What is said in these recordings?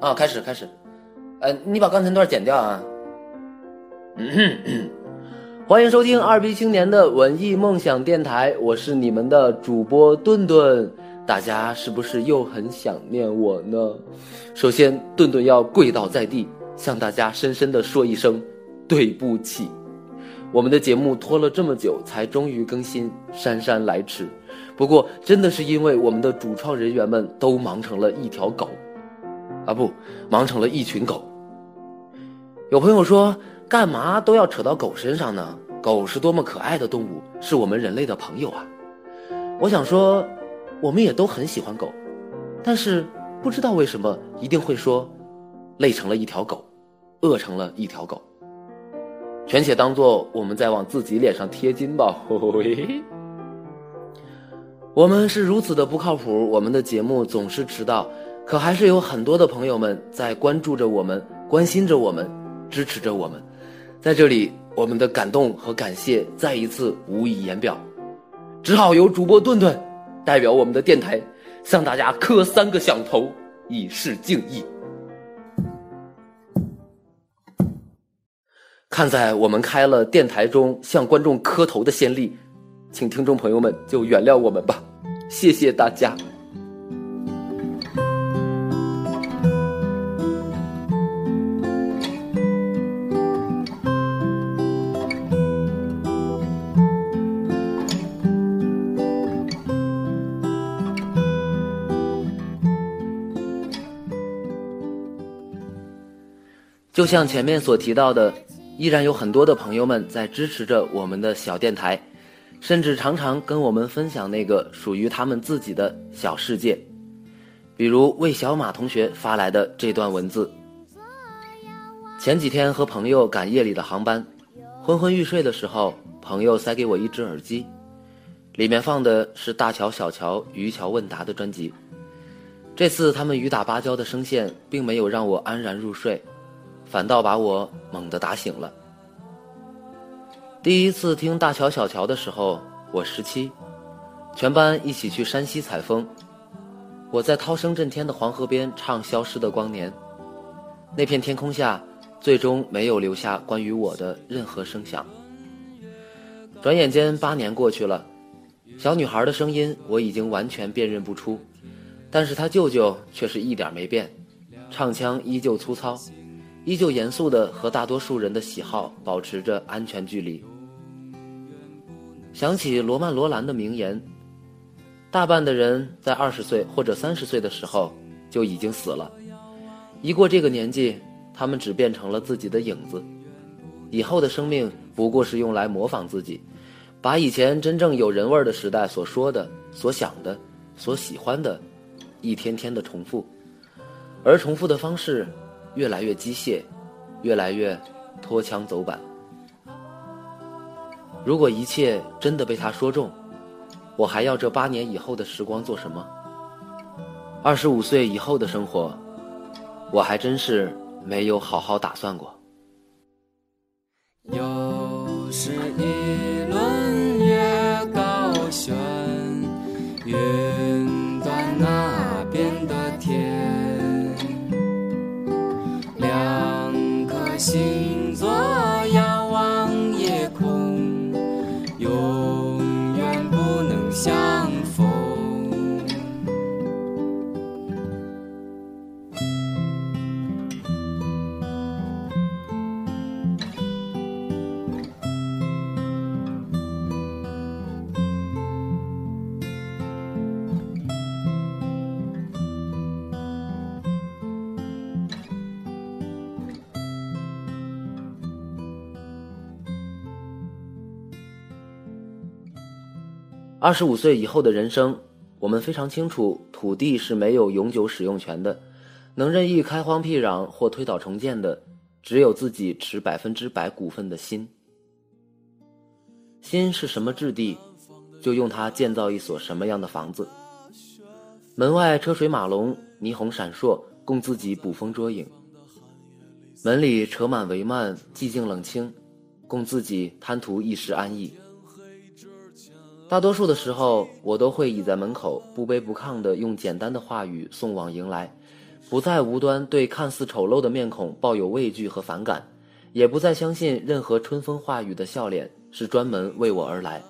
啊，开始开始，呃，你把刚才那段剪掉啊。欢迎收听二逼青年的文艺梦想电台，我是你们的主播顿顿。大家是不是又很想念我呢？首先，顿顿要跪倒在地，向大家深深的说一声对不起。我们的节目拖了这么久，才终于更新，姗姗来迟。不过，真的是因为我们的主创人员们都忙成了一条狗，啊不，忙成了一群狗。有朋友说，干嘛都要扯到狗身上呢？狗是多么可爱的动物，是我们人类的朋友啊！我想说。我们也都很喜欢狗，但是不知道为什么一定会说，累成了一条狗，饿成了一条狗。全且当做我们在往自己脸上贴金吧。我们是如此的不靠谱，我们的节目总是迟到，可还是有很多的朋友们在关注着我们，关心着我们，支持着我们。在这里，我们的感动和感谢再一次无以言表，只好由主播顿顿。代表我们的电台，向大家磕三个响头，以示敬意。看在我们开了电台中向观众磕头的先例，请听众朋友们就原谅我们吧，谢谢大家。就像前面所提到的，依然有很多的朋友们在支持着我们的小电台，甚至常常跟我们分享那个属于他们自己的小世界。比如魏小马同学发来的这段文字：前几天和朋友赶夜里的航班，昏昏欲睡的时候，朋友塞给我一只耳机，里面放的是大乔、小乔、渔樵问答的专辑。这次他们雨打芭蕉的声线，并没有让我安然入睡。反倒把我猛地打醒了。第一次听大乔小乔的时候，我十七，全班一起去山西采风，我在涛声震天的黄河边唱《消失的光年》，那片天空下，最终没有留下关于我的任何声响。转眼间八年过去了，小女孩的声音我已经完全辨认不出，但是她舅舅却是一点没变，唱腔依旧粗糙。依旧严肃的和大多数人的喜好保持着安全距离。想起罗曼·罗兰的名言：“大半的人在二十岁或者三十岁的时候就已经死了，一过这个年纪，他们只变成了自己的影子。以后的生命不过是用来模仿自己，把以前真正有人味的时代所说的、所想的、所喜欢的，一天天的重复，而重复的方式。”越来越机械，越来越脱枪走板。如果一切真的被他说中，我还要这八年以后的时光做什么？二十五岁以后的生活，我还真是没有好好打算过。有时二十五岁以后的人生，我们非常清楚，土地是没有永久使用权的，能任意开荒辟壤或推倒重建的，只有自己持百分之百股份的心。心是什么质地，就用它建造一所什么样的房子。门外车水马龙，霓虹闪烁，供自己捕风捉影。门里车满帷幔，寂静冷清，供自己贪图一时安逸。大多数的时候，我都会倚在门口，不卑不亢地用简单的话语送往迎来，不再无端对看似丑陋的面孔抱有畏惧和反感，也不再相信任何春风化雨的笑脸是专门为我而来。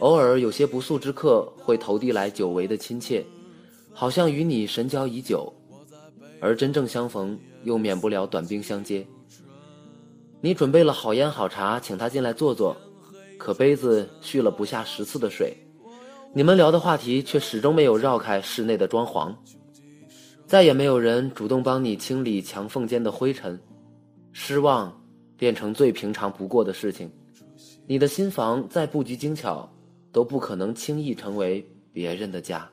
偶尔有些不速之客会投递来久违的亲切，好像与你神交已久，而真正相逢又免不了短兵相接。你准备了好烟好茶，请他进来坐坐。可杯子续了不下十次的水，你们聊的话题却始终没有绕开室内的装潢，再也没有人主动帮你清理墙缝间的灰尘，失望变成最平常不过的事情。你的新房再布局精巧，都不可能轻易成为别人的家。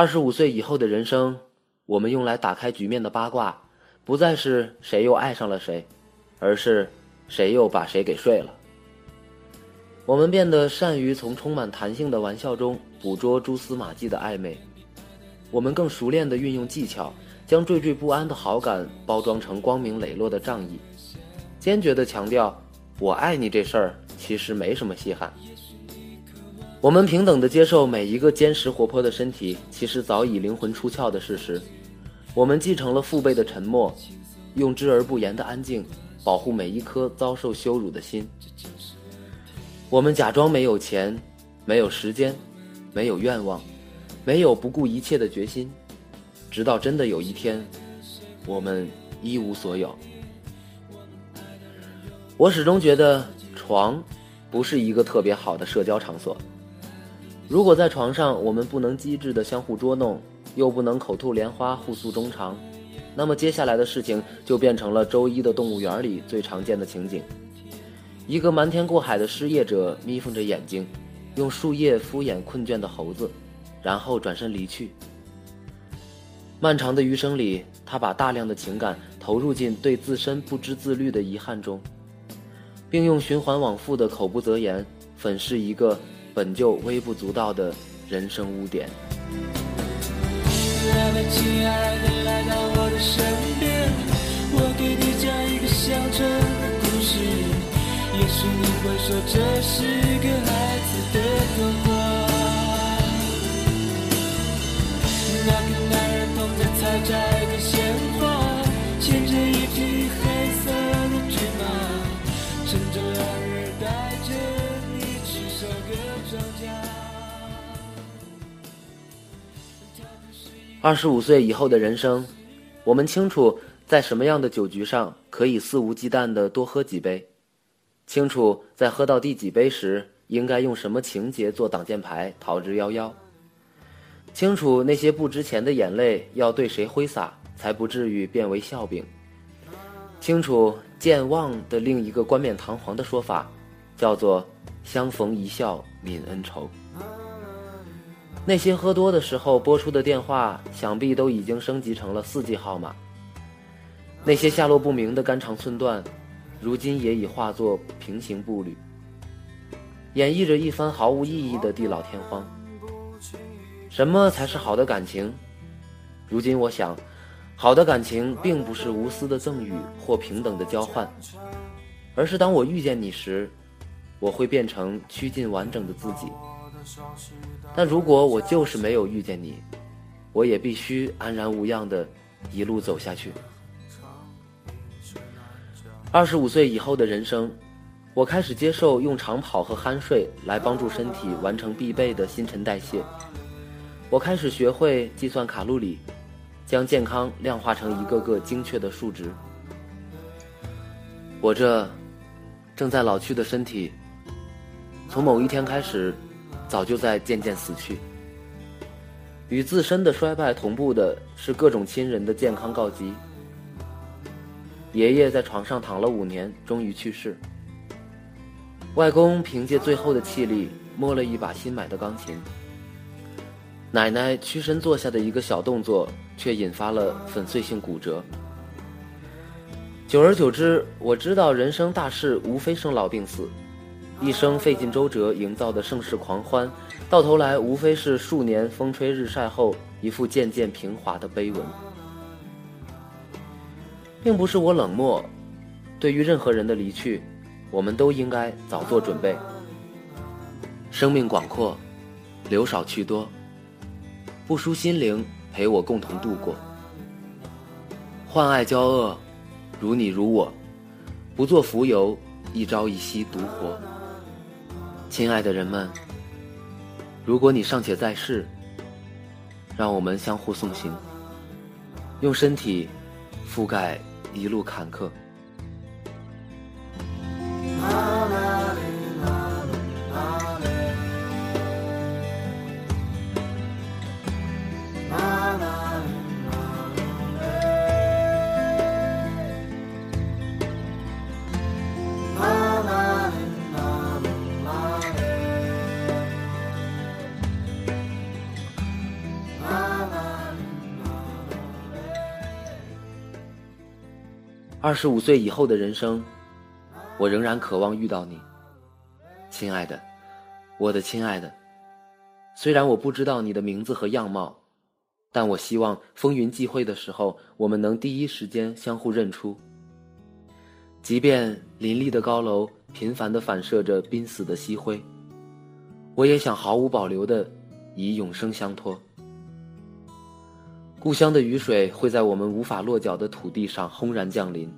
二十五岁以后的人生，我们用来打开局面的八卦，不再是谁又爱上了谁，而是谁又把谁给睡了。我们变得善于从充满弹性的玩笑中捕捉蛛丝马迹的暧昧，我们更熟练地运用技巧，将惴惴不安的好感包装成光明磊落的仗义，坚决地强调“我爱你”这事儿其实没什么稀罕。我们平等地接受每一个坚实活泼的身体，其实早已灵魂出窍的事实。我们继承了父辈的沉默，用知而不言的安静保护每一颗遭受羞辱的心。我们假装没有钱，没有时间，没有愿望，没有不顾一切的决心，直到真的有一天，我们一无所有。我始终觉得床不是一个特别好的社交场所。如果在床上我们不能机智的相互捉弄，又不能口吐莲花互诉衷肠，那么接下来的事情就变成了周一的动物园里最常见的情景：一个瞒天过海的失业者眯缝着眼睛，用树叶敷衍困倦的猴子，然后转身离去。漫长的余生里，他把大量的情感投入进对自身不知自律的遗憾中，并用循环往复的口不择言粉饰一个。本就微不足道的人生污点。来吧，亲爱的，来到我的身边，我给你讲一个乡村的故事。也许你会说这是个孩子的童话。那个男人捧着采摘二十五岁以后的人生，我们清楚在什么样的酒局上可以肆无忌惮的多喝几杯，清楚在喝到第几杯时应该用什么情节做挡箭牌逃之夭夭，清楚那些不值钱的眼泪要对谁挥洒才不至于变为笑柄，清楚健忘的另一个冠冕堂皇的说法，叫做相逢一笑泯恩仇。那些喝多的时候拨出的电话，想必都已经升级成了四 G 号码。那些下落不明的肝肠寸断，如今也已化作平行步履，演绎着一番毫无意义的地老天荒。什么才是好的感情？如今我想，好的感情并不是无私的赠与或平等的交换，而是当我遇见你时，我会变成趋近完整的自己。但如果我就是没有遇见你，我也必须安然无恙的一路走下去。二十五岁以后的人生，我开始接受用长跑和酣睡来帮助身体完成必备的新陈代谢。我开始学会计算卡路里，将健康量化成一个个精确的数值。我这正在老去的身体，从某一天开始，早就在渐渐死去。与自身的衰败同步的是各种亲人的健康告急。爷爷在床上躺了五年，终于去世。外公凭借最后的气力摸了一把新买的钢琴。奶奶屈身坐下的一个小动作，却引发了粉碎性骨折。久而久之，我知道人生大事无非生老病死，一生费尽周折营造的盛世狂欢。到头来，无非是数年风吹日晒后一副渐渐平滑的碑文，并不是我冷漠。对于任何人的离去，我们都应该早做准备。生命广阔，留少去多，不输心灵，陪我共同度过。患爱交恶，如你如我，不做浮游，一朝一夕独活。亲爱的人们。如果你尚且在世，让我们相互送行，用身体覆盖一路坎坷。二十五岁以后的人生，我仍然渴望遇到你，亲爱的，我的亲爱的。虽然我不知道你的名字和样貌，但我希望风云际会的时候，我们能第一时间相互认出。即便林立的高楼频繁地反射着濒死的夕辉，我也想毫无保留地以永生相托。故乡的雨水会在我们无法落脚的土地上轰然降临。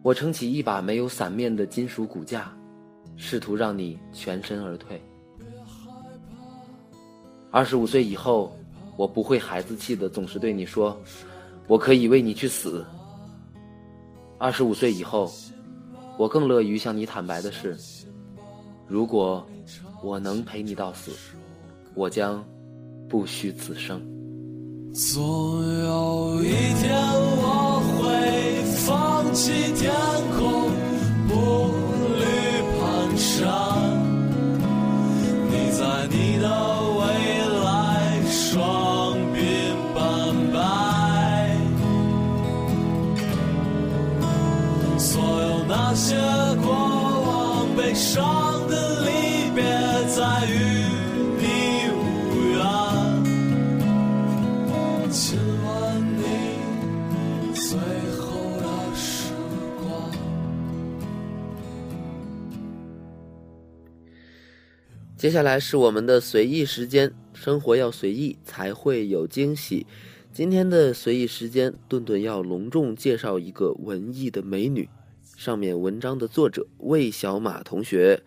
我撑起一把没有伞面的金属骨架，试图让你全身而退。二十五岁以后，我不会孩子气的总是对你说：“我可以为你去死。”二十五岁以后，我更乐于向你坦白的是：如果我能陪你到死，我将不虚此生。总有一天我会放弃天空，步履蹒跚。你在你的未来，双鬓斑白。所有那些过往悲伤的离别，在雨。接下来是我们的随意时间，生活要随意才会有惊喜。今天的随意时间，顿顿要隆重介绍一个文艺的美女。上面文章的作者魏小马同学，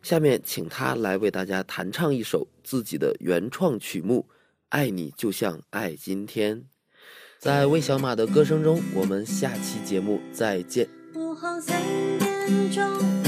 下面请他来为大家弹唱一首自己的原创曲目《爱你就像爱今天》。在魏小马的歌声中，我们下期节目再见。午后三点钟。